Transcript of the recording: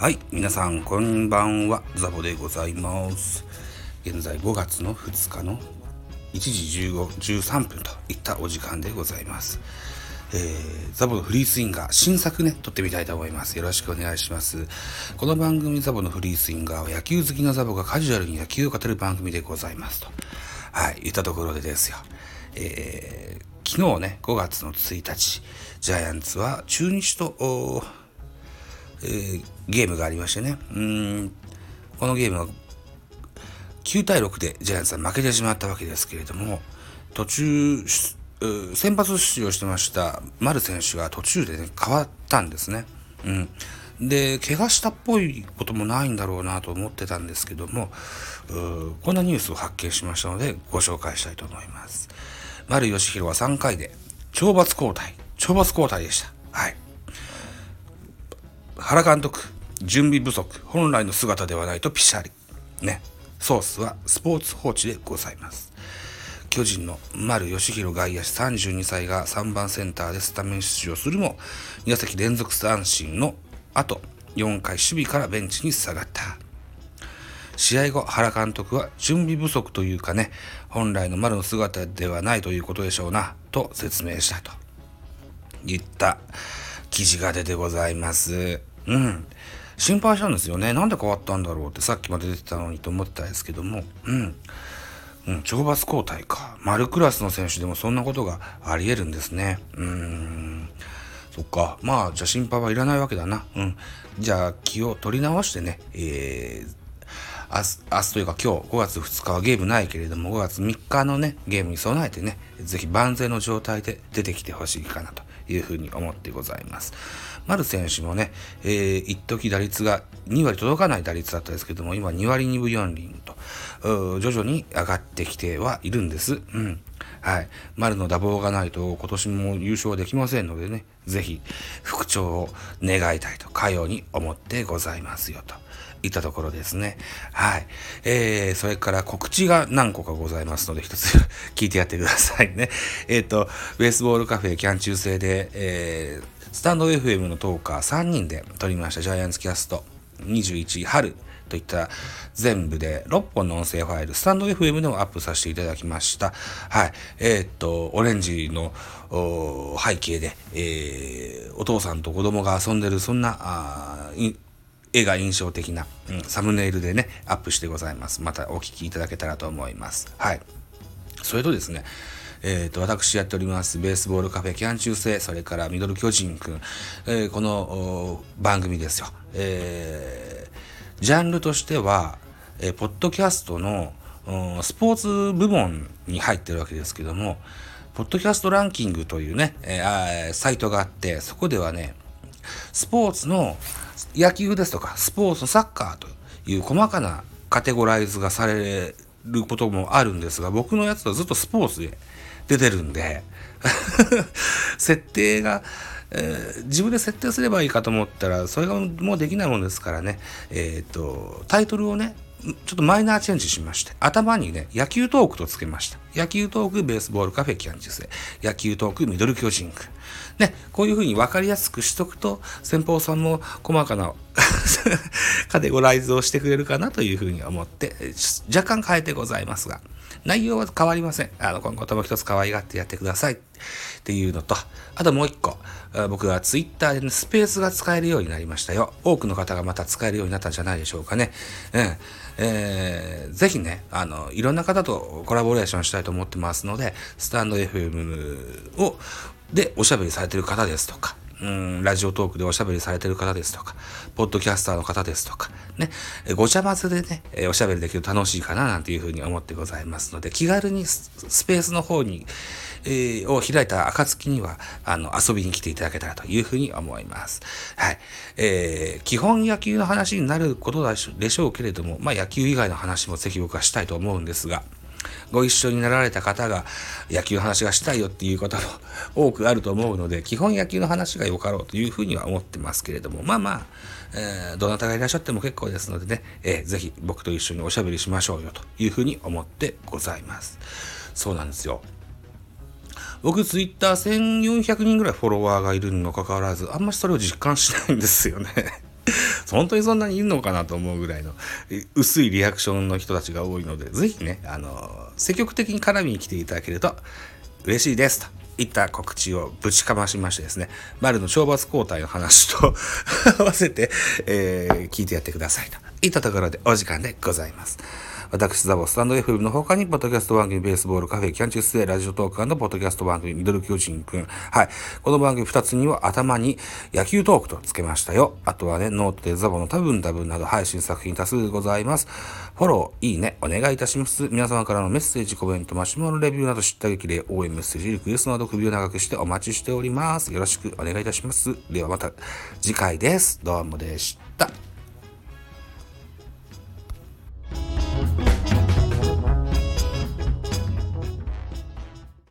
はい、皆さんこんばんは、ザボでございます。現在5月の2日の1時15 13分といったお時間でございます。えー、ザボのフリースインガー、新作ね、撮ってみたいと思います。よろしくお願いします。この番組ザボのフリースインガーは野球好きなザボがカジュアルに野球を語る番組でございますと。はい、言ったところでですよ。えー、昨日ね、5月の1日、ジャイアンツは中日と、えーゲームがありましてね、うん、このゲームは9対6でジャイアンツは負けてしまったわけですけれども、途中、先発出場してました丸選手が途中でね、変わったんですね。うん。で、怪我したっぽいこともないんだろうなと思ってたんですけども、こんなニュースを発見しましたので、ご紹介したいと思います。丸義弘は3回で、懲罰交代、懲罰交代でした。はい。原監督、準備不足、本来の姿ではないとピシャリ。ね。ソースはスポーツ報知でございます。巨人の丸義弘外野手32歳が3番センターでスタメン出場するも、2打席連続三振の後、4回守備からベンチに下がった。試合後、原監督は準備不足というかね、本来の丸の姿ではないということでしょうな、と説明したと。言った記事が出てございます。うん。心配したんですよね。なんで変わったんだろうってさっきまで出てたのにと思ってたんですけども、うん。うん、懲罰交代か。丸クラスの選手でもそんなことがあり得るんですね。うーん。そっか。まあ、じゃあ心配はいらないわけだな。うん。じゃあ気を取り直してね、えー、明日、明日というか今日5月2日はゲームないけれども5月3日のね、ゲームに備えてね、ぜひ万全の状態で出てきてほしいかなというふうに思ってございます。丸選手もね、えー、一時打率が2割届かない打率だったですけども、今2割2分4厘と、徐々に上がってきてはいるんです。うん。はい。丸の打棒がないと今年も優勝できませんのでね、ぜひ復調を願いたいと、かように思ってございますよと。いったところですね。はい。えー、それから告知が何個かございますので、一つ 聞いてやってくださいね。えっ、と、ベースボールカフェキャン中制で、えー、スタンド FM のトーカー3人で撮りましたジャイアンツキャスト21春といった全部で6本の音声ファイル、スタンド FM でもアップさせていただきました。はい。えーっと、オレンジの背景で、えーお父さんと子供が遊んでる、そんな、あ絵が印象的な、うんサムネイルでね、アップしてございます。またお聞きいただけたらと思います。はい。それとですね、えっ、と、私やっております、ベースボールカフェキャン中世、それからミドル巨人くん、えーこの番組ですよ。えージャンルとしては、えーポッドキャストのスポーツ部門に入ってるわけですけども、ポッドキャストランキングというね、えーサイトがあって、そこではね、スポーツの野球ですとか、スポーツサッカーという細かなカテゴライズがされることもあるんですが、僕のやつはずっとスポーツで出てるんで、設定が、えー自分で設定すればいいかと思ったら、それがもうできないもんですからね、えっ、と、タイトルをね、ちょっとマイナーチェンジしまして、頭にね、野球トークとつけました。野球トーク、ベースボールカフェ、キャンチス野球トーク、ミドル巨人くん。ね、こういうふうに分かりやすくしとくと、先方さんも細かなカテゴライズをしてくれるかなというふうに思って、若干変えてございますが、内容は変わりません。あの、今後とも一つ可愛がってやってくださいっていうのと、あともう一個、あ僕はツイッターで、ね、スペースが使えるようになりましたよ。多くの方がまた使えるようになったんじゃないでしょうかね。うん。えーぜひね、あの、いろんな方とコラボレーションしたいと思ってますので、スタンド FM を、でおしゃべりされてる方ですとか、うん、ラジオトークでおしゃべりされてる方ですとか、ポッドキャスターの方ですとか、ね、ごちゃ混ぜでね、おしゃべりできると楽しいかななんていうふうに思ってございますので、気軽にスペースの方に、えーを開いた暁には、あの、遊びに来ていただけたらというふうに思います。はい。えー基本野球の話になることでしょでしょうけれども、まあ野球以外の話もぜひ僕はしたいと思うんですが、ご一緒になられた方が野球の話がしたいよっていう方も 多くあると思うので、基本野球の話がよかろうというふうには思ってますけれども、まあまあ、えーどなたがいらっしゃっても結構ですのでね、えーぜひ僕と一緒におしゃべりしましょうよというふうに思ってございます。そうなんですよ。僕、ツイッター1400人ぐらいフォロワーがいるにもかかわらず、あんまりそれを実感しないんですよね。本当にそんなにいるのかなと思うぐらいの薄いリアクションの人たちが多いので、ぜひね、あの、積極的に絡みに来ていただけると嬉しいですと。いった告知をぶちかましましてですね、丸の懲罰交代の話と 合わせて、えー、聞いてやってくださいといったところでお時間でございます。私、ザボスタンド FM の他に、ポッドキャスト番組、ベースボールカフェ、キャンチステラジオトークポッドキャスト番組、ミドル巨人くん。はい。この番組2つには頭に野球トークとつけましたよ。あとはね、ノートでザボの多分多分など配信作品多数ございます。フォロー、いいね、お願いいたします。皆様からのメッセージ、コメント、マシュマロレビューなど知った激励、応援メッセージ、リクエストなど首を長くしてお待ちしております。よろしくお願いいたします。ではまた次回です。どうもでした。